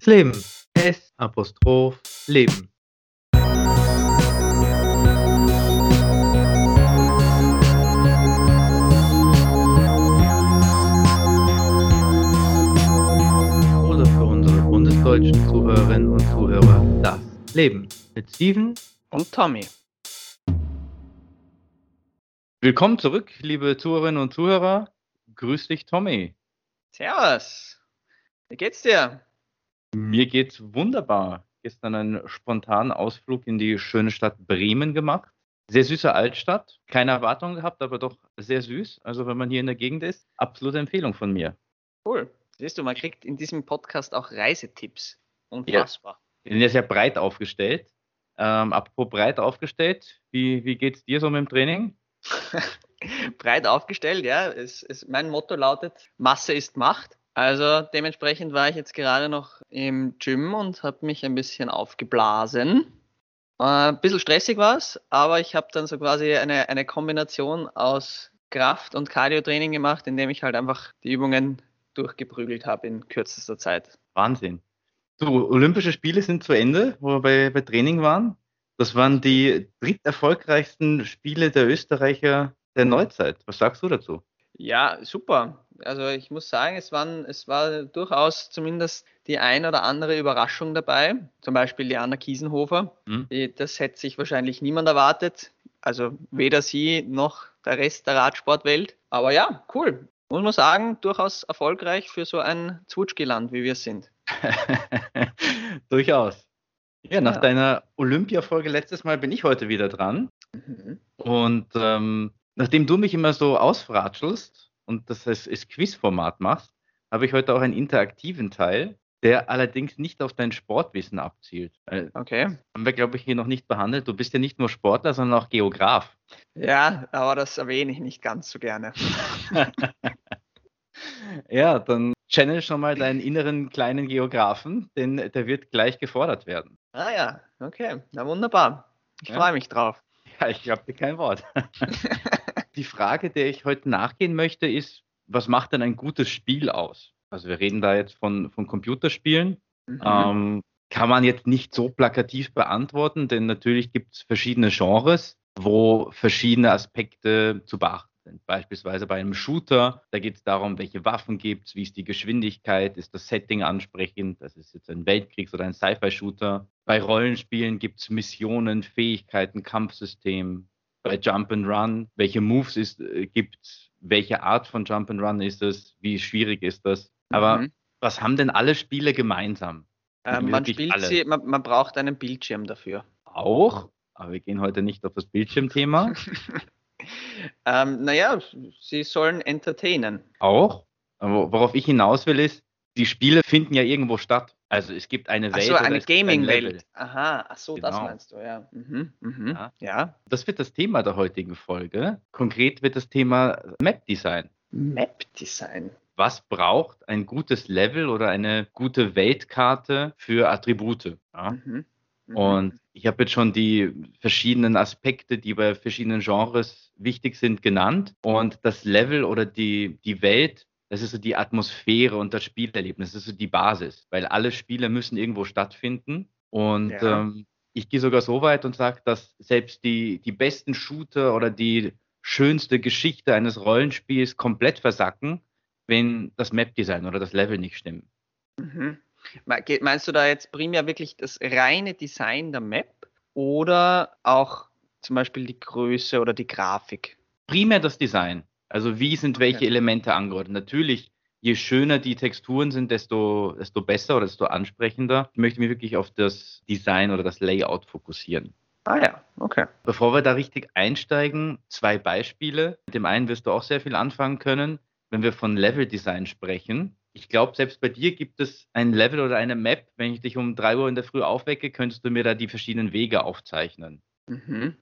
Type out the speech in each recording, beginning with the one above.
Das Leben. S Apostroph Leben. Oder für unsere bundesdeutschen Zuhörerinnen und Zuhörer das Leben mit Steven Und Tommy. Willkommen zurück, liebe Zuhörerinnen und Zuhörer. Grüß dich, Tommy. Servus. Wie geht's dir? Mir geht's wunderbar. Gestern einen spontanen Ausflug in die schöne Stadt Bremen gemacht. Sehr süße Altstadt. Keine Erwartungen gehabt, aber doch sehr süß. Also wenn man hier in der Gegend ist, absolute Empfehlung von mir. Cool. Siehst du, man kriegt in diesem Podcast auch Reisetipps. Unfassbar. Wir sind ja sehr breit aufgestellt. Ähm, apropos breit aufgestellt, wie, wie geht's dir so mit dem Training? Breit aufgestellt, ja. Es, es, mein Motto lautet, Masse ist Macht. Also dementsprechend war ich jetzt gerade noch im Gym und habe mich ein bisschen aufgeblasen. Äh, ein bisschen stressig war es, aber ich habe dann so quasi eine, eine Kombination aus Kraft- und Cardio-Training gemacht, indem ich halt einfach die Übungen durchgeprügelt habe in kürzester Zeit. Wahnsinn. So, Olympische Spiele sind zu Ende, wo wir bei, bei Training waren. Das waren die dritterfolgreichsten Spiele der Österreicher der Neuzeit. Was sagst du dazu? Ja, super. Also ich muss sagen, es, waren, es war durchaus zumindest die ein oder andere Überraschung dabei. Zum Beispiel Diana Kiesenhofer. Hm? Die- Das hätte sich wahrscheinlich niemand erwartet. Also weder sie noch der Rest der Radsportwelt. Aber ja, cool. Muss man sagen, durchaus erfolgreich für so ein Zwutschgeland, wie wir sind. Durchaus. Ja, nach Ja. deiner Olympia-Folge letztes Mal bin ich heute wieder dran. Mhm. Und ähm, nachdem du mich immer so ausfratschelst und das als, als Quizformat machst, habe ich heute auch einen interaktiven Teil, der allerdings nicht auf dein sportwissen abzielt. Äh, Okay. haben wir, glaube ich, hier noch nicht behandelt. Du bist ja nicht nur Sportler, sondern auch Geograf. Ja, aber das erwähne ich nicht ganz so gerne. Ja, dann channel schon mal deinen inneren kleinen Geografen, denn der wird gleich gefordert werden. Ah ja, okay. Na wunderbar. Ich Ja. freue mich drauf. Ja, ich glaube dir kein Wort. Die Frage, der ich heute nachgehen möchte, ist, was macht denn ein gutes Spiel aus? Also wir reden da jetzt von, von Computerspielen. Mhm. Ähm, kann man jetzt nicht so plakativ beantworten, denn natürlich gibt es verschiedene Genres, wo verschiedene Aspekte zu beachten sind. Beispielsweise bei einem Shooter, da geht es darum, welche Waffen gibt es, wie ist die Geschwindigkeit, ist das Setting ansprechend, das ist jetzt ein Weltkriegs- oder ein Sci-Fi-Shooter. Bei Rollenspielen gibt es Missionen, Fähigkeiten, Kampfsystem. Bei Jump and Run, welche Moves ist, äh, gibt welche Art von Jump and Run ist es, wie schwierig ist das. Aber Mhm. was haben denn alle Spiele gemeinsam? Ähm, man sie, man, man braucht einen Bildschirm dafür. Auch, aber wir gehen heute nicht auf das Bildschirmthema. Ähm, naja, sie sollen entertainen. Auch. Aber worauf ich hinaus will, ist, die Spiele finden ja irgendwo statt. Also es gibt eine Welt. Achso, oder eine gibt ein. Gaming-Welt. Aha, ach so, das Genau. meinst du, ja. Mhm, mhm. Ja. ja. Das wird das Thema der heutigen Folge. Konkret wird das Thema Map-Design. Map-Design. Was braucht ein gutes Level oder eine gute Weltkarte für Attribute? Ja? Mhm. mhm. Und ich habe jetzt schon die verschiedenen Aspekte, die bei verschiedenen Genres wichtig sind, genannt. Und das Level oder die, die Welt, das ist so die Atmosphäre und das Spielerlebnis, das ist so die Basis, weil alle Spiele müssen irgendwo stattfinden. Und Ja. ähm, ich gehe sogar so weit und sage, dass selbst die, die besten Shooter oder die schönste Geschichte eines Rollenspiels komplett versacken, wenn das Map-Design oder das Level nicht stimmen. Mhm. Meinst du da jetzt primär wirklich das reine Design der Map oder auch zum Beispiel die Größe oder die Grafik? primär das Design. Also wie sind Okay. welche Elemente angeordnet? Natürlich, je schöner die Texturen sind, desto, desto besser oder desto ansprechender. Ich möchte mich wirklich auf das Design oder das Layout fokussieren. Ah ja, okay. Bevor wir da richtig einsteigen, zwei Beispiele. Mit dem einen wirst du auch sehr viel anfangen können, wenn wir von Level-Design sprechen. Ich glaube, selbst bei dir gibt es ein Level oder eine Map. Wenn ich dich um drei Uhr in der Früh aufwecke, könntest du mir da die verschiedenen Wege aufzeichnen. Mhm.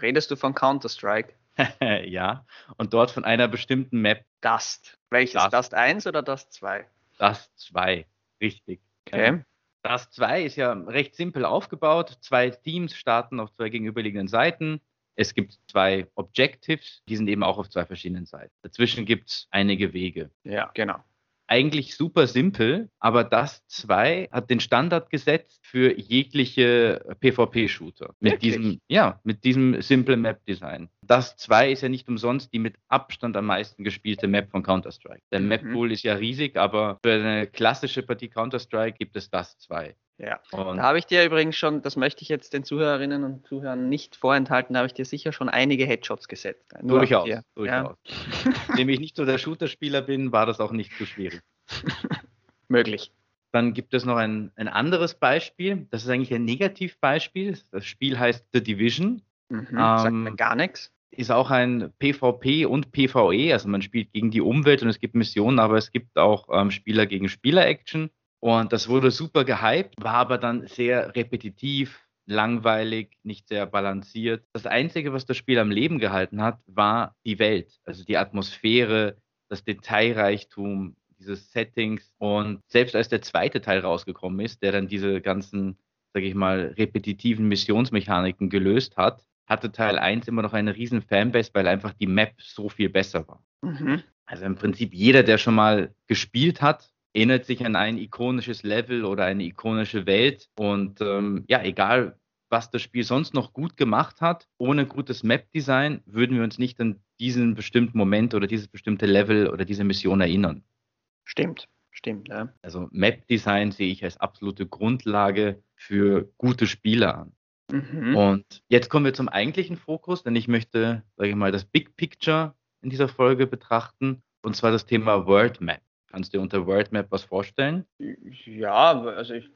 Redest du von Counter-Strike? ja. Und dort von einer bestimmten Map Dust. Welches? Dust. Dust 1 oder Dust 2? Das 2, richtig. Okay. Das 2 ist ja recht simpel aufgebaut. Zwei Teams starten auf zwei gegenüberliegenden Seiten. Es gibt zwei Objectives, die sind eben auch auf zwei verschiedenen Seiten. Dazwischen gibt es einige Wege. Ja, genau. Eigentlich super simpel, aber das 2 hat den Standard gesetzt für jegliche PvP-Shooter. Mit Wirklich? diesem, ja, mit diesem simple Map-Design. Das 2 ist ja nicht umsonst die mit Abstand am meisten gespielte Map von Counter-Strike. Der Mhm. Map-Pool ist ja riesig, aber für eine klassische Partie Counter-Strike gibt es das 2. Ja. Und Da habe ich dir übrigens schon, das möchte ich jetzt den Zuhörerinnen und Zuhörern nicht vorenthalten, da habe ich dir sicher schon einige Headshots gesetzt. Nur durchaus, dir. durchaus. Indem ich nicht so der Shooter-Spieler bin, war das auch nicht so schwierig. Möglich. Dann gibt es noch ein, ein anderes Beispiel. Das ist eigentlich ein Negativbeispiel. Das Spiel heißt The Division. Mhm. Sagt Ähm, mir gar nichts. Ist auch ein PvP und PvE. Also man spielt gegen die Umwelt und es gibt Missionen, aber es gibt auch ähm, Spieler gegen Spieler-Action. Und das wurde super gehypt, war aber dann sehr repetitiv, langweilig, nicht sehr balanciert. Das Einzige, was das Spiel am Leben gehalten hat, war die Welt, also die Atmosphäre, das Detailreichtum, diese Settings. Und selbst als der zweite Teil rausgekommen ist, der dann diese ganzen, sage ich mal, repetitiven Missionsmechaniken gelöst hat, hatte Teil 1 immer noch eine riesen Fanbase, weil einfach die Map so viel besser war. Mhm. Also im Prinzip jeder, der schon mal gespielt hat, erinnert sich an ein ikonisches Level oder eine ikonische Welt. Und ähm, ja, egal, was das Spiel sonst noch gut gemacht hat, ohne gutes Map-Design würden wir uns nicht an diesen bestimmten Moment oder dieses bestimmte Level oder diese Mission erinnern. Stimmt, stimmt. Ja. Also Map-Design sehe ich als absolute Grundlage für gute Spiele an. Mhm. Und jetzt kommen wir zum eigentlichen Fokus, denn ich möchte, sage ich mal, das Big Picture in dieser Folge betrachten, und zwar das Thema World Map. Kannst du dir unter World Map was vorstellen? Ja, also ich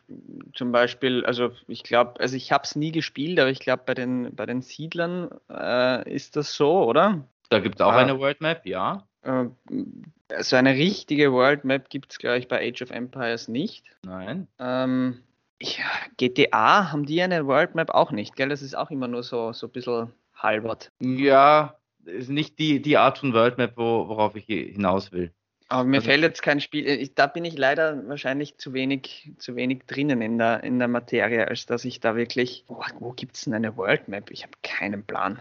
zum Beispiel, also ich glaube, also ich habe es nie gespielt, aber ich glaube, bei den, bei den Siedlern äh, ist das so, oder? Da gibt es auch Ah. eine World Map, ja. Äh, so eine richtige World Map gibt es, glaube ich, bei Age of Empires nicht. Nein. Ähm, ja, GTA haben die eine World Map auch nicht, gell? Das ist auch immer nur so, so ein bisschen halbert. Ja, ist nicht die, die Art von World Map, wo, worauf ich hinaus will. Aber mir Also- fällt jetzt kein Spiel, ich, da bin ich leider wahrscheinlich zu wenig, zu wenig drinnen in der, in der Materie, als dass ich da wirklich, wo, wo gibt es denn eine World Map? Ich habe keinen Plan.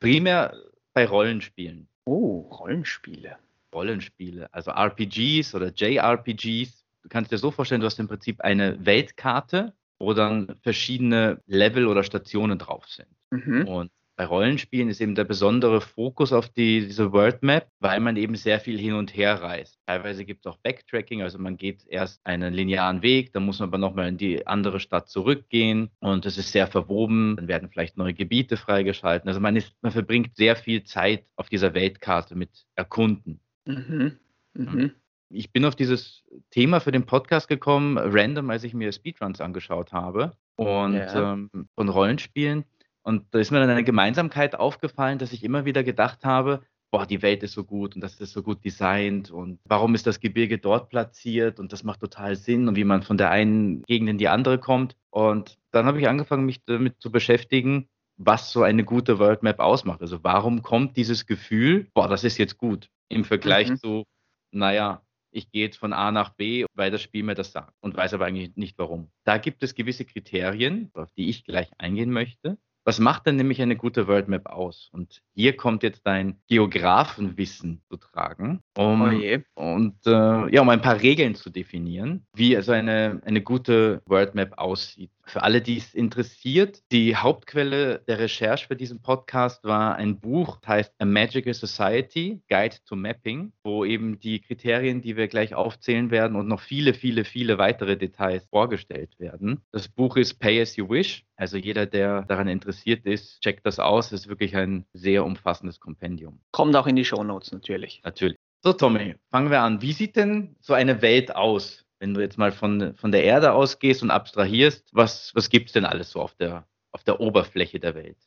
Primär bei Rollenspielen. Oh, Rollenspiele. Rollenspiele, also RPGs oder JRPGs. Du kannst dir so vorstellen, du hast im Prinzip eine Weltkarte, wo dann verschiedene Level oder Stationen drauf sind. Mhm. Und bei Rollenspielen ist eben der besondere Fokus auf die, diese World Map, weil man eben sehr viel hin und her reist. Teilweise gibt es auch Backtracking, also man geht erst einen linearen Weg, dann muss man aber nochmal in die andere Stadt zurückgehen und es ist sehr verwoben. Dann werden vielleicht neue Gebiete freigeschalten. Also man, ist, man verbringt sehr viel Zeit auf dieser Weltkarte mit Erkunden. Mhm. Mhm. Ich bin auf dieses Thema für den Podcast gekommen, random, als ich mir Speedruns angeschaut habe und Ja. ähm, von Rollenspielen. Und da ist mir dann eine Gemeinsamkeit aufgefallen, dass ich immer wieder gedacht habe, boah, die Welt ist so gut und das ist so gut designt und warum ist das Gebirge dort platziert und das macht total Sinn und wie man von der einen Gegend in die andere kommt. Und dann habe ich angefangen, mich damit zu beschäftigen, was so eine gute World Map ausmacht. Also warum kommt dieses Gefühl, boah, das ist jetzt gut im Vergleich Mhm. zu, naja, ich gehe jetzt von A nach B, weil das Spiel mir das sagt und weiß aber eigentlich nicht warum. Da gibt es gewisse Kriterien, auf die ich gleich eingehen möchte. Was macht denn nämlich eine gute World Map aus? Und hier kommt jetzt dein Geografenwissen zu tragen, um, Oh und äh, ja, um ein paar Regeln zu definieren, wie also eine, eine gute World Map aussieht. Für alle, die es interessiert, die Hauptquelle der Recherche für diesen Podcast war ein Buch, das heißt A Magical Society Guide to Mapping, wo eben die Kriterien, die wir gleich aufzählen werden und noch viele, viele, viele weitere Details vorgestellt werden. Das Buch ist Pay as you wish. Also jeder, der daran interessiert ist, checkt das aus. Es ist wirklich ein sehr umfassendes Kompendium. Kommt auch in die Shownotes natürlich. Natürlich. So, Tommy, fangen wir an. Wie sieht denn so eine Welt aus? Wenn du jetzt mal von, von der Erde ausgehst und abstrahierst, was, was gibt es denn alles so auf der, auf der Oberfläche der Welt?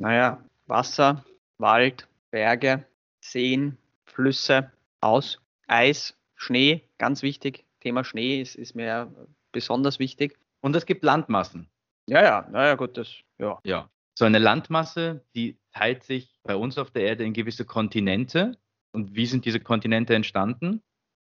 Naja, Wasser, Wald, Berge, Seen, Flüsse, aus, Eis, Schnee, ganz wichtig. Thema Schnee ist, ist mir besonders wichtig. Und es gibt Landmassen. Ja, ja, naja, gut, das, ja. Ja. So eine Landmasse, die teilt sich bei uns auf der Erde in gewisse Kontinente. Und wie sind diese Kontinente entstanden?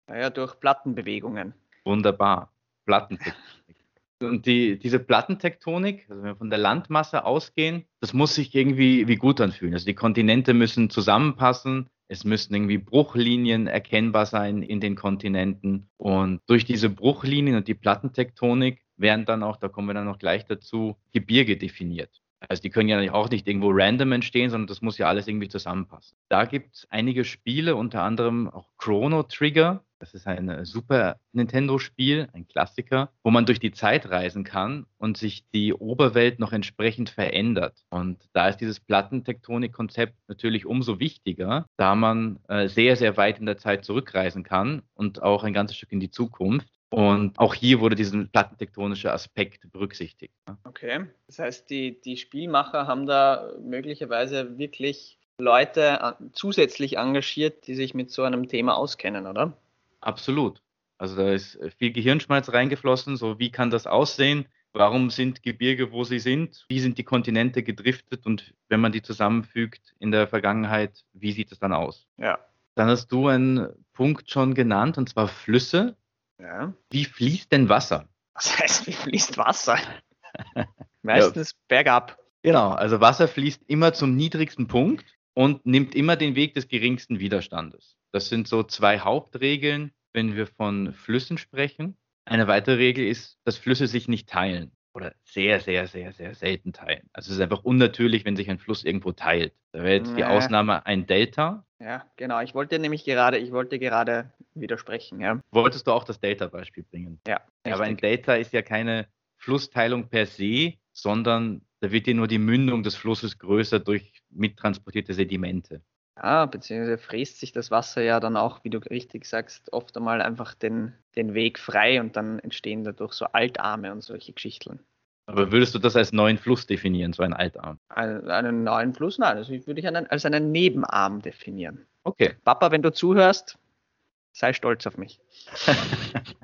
Naja, durch Plattenbewegungen. Wunderbar. Plattentektonik. Und die, diese Plattentektonik, also wenn wir von der Landmasse ausgehen, das muss sich irgendwie wie gut anfühlen. Also die Kontinente müssen zusammenpassen, Es müssen irgendwie Bruchlinien erkennbar sein in den Kontinenten. Und durch diese Bruchlinien und die Plattentektonik werden dann auch, da kommen wir dann noch gleich dazu, Gebirge definiert. Also die können ja auch nicht irgendwo random entstehen, sondern das muss ja alles irgendwie zusammenpassen. Da gibt es einige Spiele, unter anderem auch Chrono Trigger. Das ist ein äh, Super Nintendo-Spiel, ein Klassiker, wo man durch die Zeit reisen kann und sich die Oberwelt noch entsprechend verändert. Und da ist dieses Plattentektonik-Konzept natürlich umso wichtiger, da man äh, sehr, sehr weit in der Zeit zurückreisen kann und auch ein ganzes Stück in die Zukunft. Und auch hier wurde dieser plattentektonische Aspekt berücksichtigt. Okay, das heißt, die, die Spielmacher haben da möglicherweise wirklich Leute äh, zusätzlich engagiert, die sich mit so einem Thema auskennen, oder? Absolut. Also da ist viel Gehirnschmalz reingeflossen, so wie kann das aussehen? Warum sind Gebirge, wo sie sind? Wie sind die Kontinente gedriftet? Und wenn man die zusammenfügt in der Vergangenheit, wie sieht es dann aus? Ja. Dann hast du einen Punkt schon genannt, und zwar Flüsse. Ja. Wie fließt denn Wasser? Was heißt, wie fließt Wasser? Meistens ja. bergab. Genau, also Wasser fließt immer zum niedrigsten Punkt und nimmt immer den Weg des geringsten Widerstandes. Das sind so zwei Hauptregeln, wenn wir von Flüssen sprechen. Eine weitere Regel ist, dass Flüsse sich nicht teilen oder sehr, sehr, sehr, sehr selten teilen. Also es ist einfach unnatürlich, wenn sich ein Fluss irgendwo teilt. Da wäre jetzt die Ausnahme ein Delta. Ja, genau. Ich wollte nämlich gerade, ich wollte gerade widersprechen. Ja. Wolltest du auch das Delta-Beispiel bringen? Ja. ja aber ein Delta ist ja keine Flussteilung per se, sondern da wird ja nur die Mündung des Flusses größer durch mittransportierte Sedimente. Ja, beziehungsweise fräst sich das Wasser ja dann auch, wie du richtig sagst, oft einmal einfach den, den Weg frei und dann entstehen dadurch so Altarme und solche Geschichten. Aber würdest du das als neuen Fluss definieren, so ein Altarm? Einen, einen neuen Fluss? Nein, das würde ich einen, als einen Nebenarm definieren. Okay. Papa, wenn du zuhörst, sei stolz auf mich.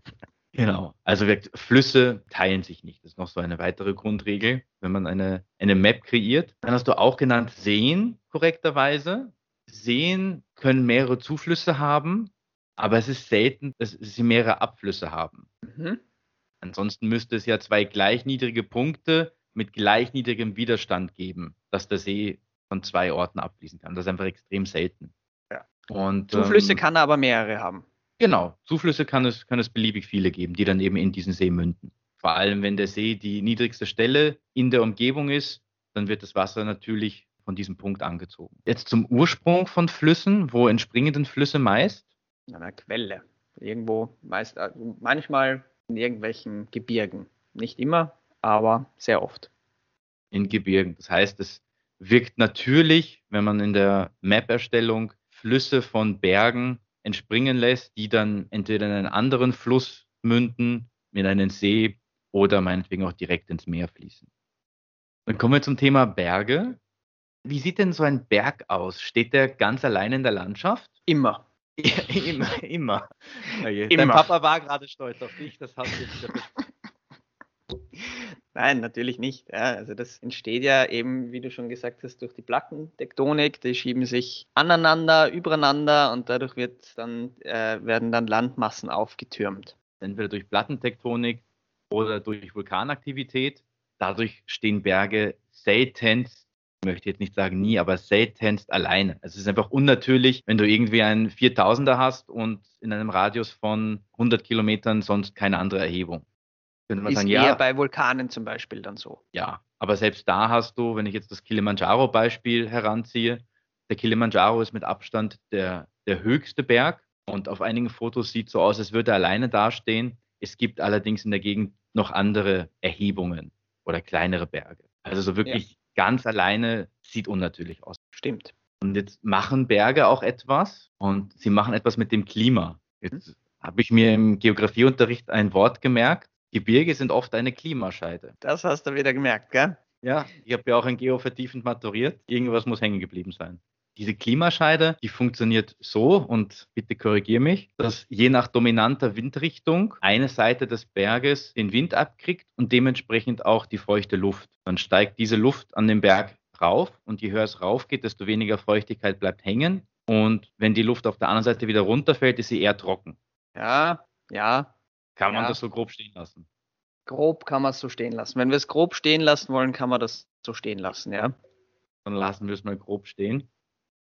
genau. Also Flüsse teilen sich nicht. Das ist noch so eine weitere Grundregel, wenn man eine, eine Map kreiert. Dann hast du auch genannt Seen korrekterweise. Seen können mehrere Zuflüsse haben, aber es ist selten, dass sie mehrere Abflüsse haben. Mhm. Ansonsten müsste es ja zwei gleich niedrige Punkte mit gleich niedrigem Widerstand geben, dass der See von zwei Orten abfließen kann. Das ist einfach extrem selten. Ja. Und, Zuflüsse ähm, kann er aber mehrere haben. Genau, Zuflüsse kann es, kann es beliebig viele geben, die dann eben in diesen See münden. Vor allem, wenn der See die niedrigste Stelle in der Umgebung ist, dann wird das Wasser natürlich von diesem Punkt angezogen. Jetzt zum Ursprung von Flüssen. Wo entspringen denn Flüsse meist? In einer Quelle. Irgendwo meist, äh, manchmal in irgendwelchen Gebirgen. Nicht immer, aber sehr oft. In Gebirgen. Das heißt, es wirkt natürlich, wenn man in der Map-Erstellung Flüsse von Bergen entspringen lässt, die dann entweder in einen anderen Fluss münden, in einen See oder meinetwegen auch direkt ins Meer fließen. Dann kommen wir zum Thema Berge. Wie sieht denn so ein Berg aus? Steht der ganz allein in der Landschaft? Immer. immer, immer. Okay. immer. Dein Papa war gerade stolz auf dich, das hast du jetzt Nein, natürlich nicht. Ja, also das entsteht ja eben, wie du schon gesagt hast, durch die Plattentektonik. Die schieben sich aneinander, übereinander und dadurch wird dann, äh, werden dann Landmassen aufgetürmt. Entweder durch Plattentektonik oder durch Vulkanaktivität. Dadurch stehen Berge seltenst möchte jetzt nicht sagen nie, aber seltenst alleine. Es ist einfach unnatürlich, wenn du irgendwie einen 4000er hast und in einem Radius von 100 Kilometern sonst keine andere Erhebung. Könnte man ist sagen, eher ja, bei Vulkanen zum Beispiel dann so. Ja, aber selbst da hast du, wenn ich jetzt das Kilimanjaro-Beispiel heranziehe, der Kilimanjaro ist mit Abstand der, der höchste Berg und auf einigen Fotos sieht so aus, als würde er alleine dastehen. Es gibt allerdings in der Gegend noch andere Erhebungen oder kleinere Berge. Also so wirklich ganz alleine sieht unnatürlich aus. Stimmt. Und jetzt machen Berge auch etwas und sie machen etwas mit dem Klima. Jetzt hm. habe ich mir im Geografieunterricht ein Wort gemerkt. Gebirge sind oft eine Klimascheide. Das hast du wieder gemerkt, gell? Ja, ich habe ja auch ein Geo vertiefend maturiert. Irgendwas muss hängen geblieben sein. Diese Klimascheide, die funktioniert so, und bitte korrigiere mich, dass je nach dominanter Windrichtung eine Seite des Berges den Wind abkriegt und dementsprechend auch die feuchte Luft. Dann steigt diese Luft an den Berg rauf und je höher es rauf geht, desto weniger Feuchtigkeit bleibt hängen. Und wenn die Luft auf der anderen Seite wieder runterfällt, ist sie eher trocken. Ja, ja. Kann man ja. das so grob stehen lassen? Grob kann man es so stehen lassen. Wenn wir es grob stehen lassen wollen, kann man das so stehen lassen, ja. Dann lassen wir es mal grob stehen.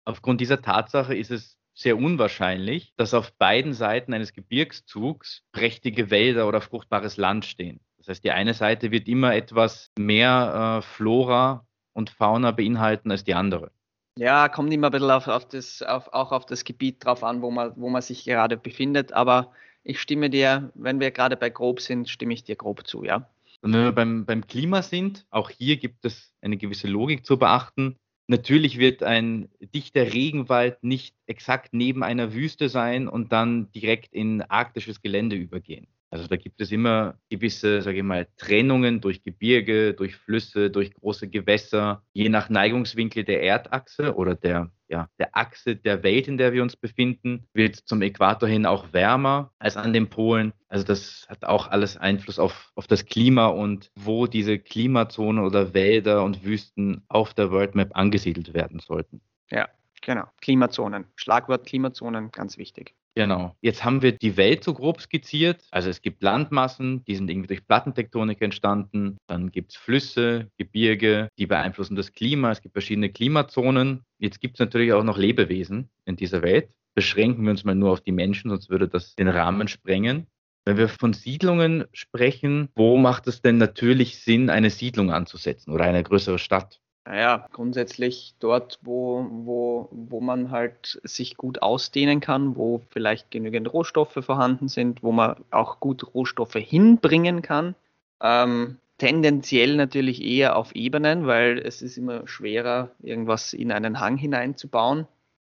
Aufgrund dieser Tatsache ist es sehr unwahrscheinlich, dass auf beiden Seiten eines Gebirgszugs prächtige Wälder oder fruchtbares Land stehen. Das heißt, die eine Seite wird immer etwas mehr äh, Flora und Fauna beinhalten als die andere. Ja, kommt immer ein bisschen auf, auf das, auf, auch auf das Gebiet drauf an, wo man, wo man sich gerade befindet. Aber ich stimme dir, wenn wir gerade bei grob sind, stimme ich dir grob zu, ja. Und wenn wir beim, beim Klima sind, auch hier gibt es eine gewisse Logik zu beachten. Natürlich wird ein dichter Regenwald nicht exakt neben einer Wüste sein und dann direkt in arktisches Gelände übergehen. Also da gibt es immer gewisse, sage ich mal, Trennungen durch Gebirge, durch Flüsse, durch große Gewässer, je nach Neigungswinkel der Erdachse oder der, ja, der Achse der Welt, in der wir uns befinden, wird zum Äquator hin auch wärmer als an den Polen. Also das hat auch alles Einfluss auf, auf das Klima und wo diese Klimazonen oder Wälder und Wüsten auf der World Map angesiedelt werden sollten. Ja, genau. Klimazonen. Schlagwort Klimazonen, ganz wichtig. Genau. Jetzt haben wir die Welt so grob skizziert. Also es gibt Landmassen, die sind irgendwie durch Plattentektonik entstanden. Dann gibt es Flüsse, Gebirge, die beeinflussen das Klima. Es gibt verschiedene Klimazonen. Jetzt gibt es natürlich auch noch Lebewesen in dieser Welt. Beschränken wir uns mal nur auf die Menschen, sonst würde das den Rahmen sprengen. Wenn wir von Siedlungen sprechen, wo macht es denn natürlich Sinn, eine Siedlung anzusetzen oder eine größere Stadt? Naja, grundsätzlich dort, wo, wo, wo man halt sich gut ausdehnen kann, wo vielleicht genügend Rohstoffe vorhanden sind, wo man auch gut Rohstoffe hinbringen kann. Ähm, tendenziell natürlich eher auf Ebenen, weil es ist immer schwerer, irgendwas in einen Hang hineinzubauen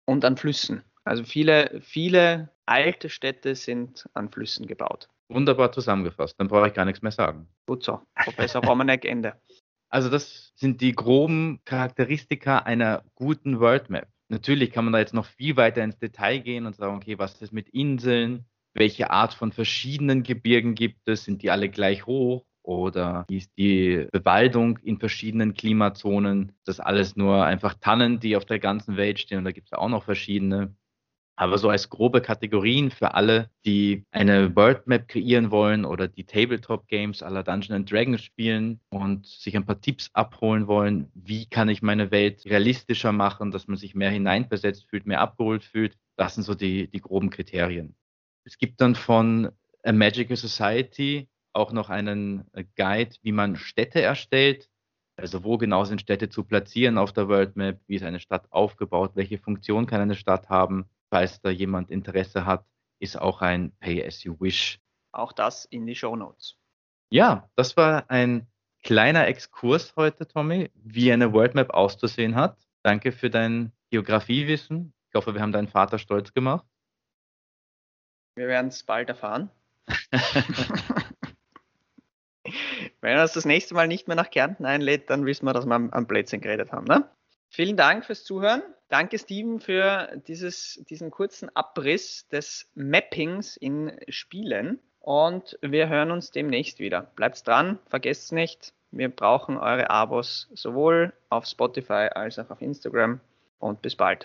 und an Flüssen. Also viele, viele alte Städte sind an Flüssen gebaut. Wunderbar zusammengefasst, dann brauche ich gar nichts mehr sagen. Gut so, Professor Romanek, Ende. Also das sind die groben Charakteristika einer guten World Map. Natürlich kann man da jetzt noch viel weiter ins Detail gehen und sagen, okay, was ist mit Inseln? Welche Art von verschiedenen Gebirgen gibt es? Sind die alle gleich hoch? Oder wie ist die Bewaldung in verschiedenen Klimazonen? Das alles nur einfach Tannen, die auf der ganzen Welt stehen. Und da gibt es auch noch verschiedene. Aber so als grobe Kategorien für alle, die eine World Map kreieren wollen oder die Tabletop Games aller Dungeons and Dragons spielen und sich ein paar Tipps abholen wollen, wie kann ich meine Welt realistischer machen, dass man sich mehr hineinversetzt fühlt, mehr abgeholt fühlt. Das sind so die, die groben Kriterien. Es gibt dann von A Magical Society auch noch einen Guide, wie man Städte erstellt. Also wo genau sind Städte zu platzieren auf der World Map? Wie ist eine Stadt aufgebaut? Welche Funktion kann eine Stadt haben? Falls da jemand Interesse hat, ist auch ein Pay as you wish. Auch das in die Show Notes. Ja, das war ein kleiner Exkurs heute, Tommy, wie eine World Map auszusehen hat. Danke für dein Geografiewissen. Ich hoffe, wir haben deinen Vater stolz gemacht. Wir werden es bald erfahren. Wenn er uns das nächste Mal nicht mehr nach Kärnten einlädt, dann wissen wir, dass wir am, am Blödsinn geredet haben. Ne? Vielen Dank fürs Zuhören. Danke, Steven, für dieses, diesen kurzen Abriss des Mappings in Spielen. Und wir hören uns demnächst wieder. Bleibt dran, vergesst nicht, wir brauchen eure Abos sowohl auf Spotify als auch auf Instagram. Und bis bald.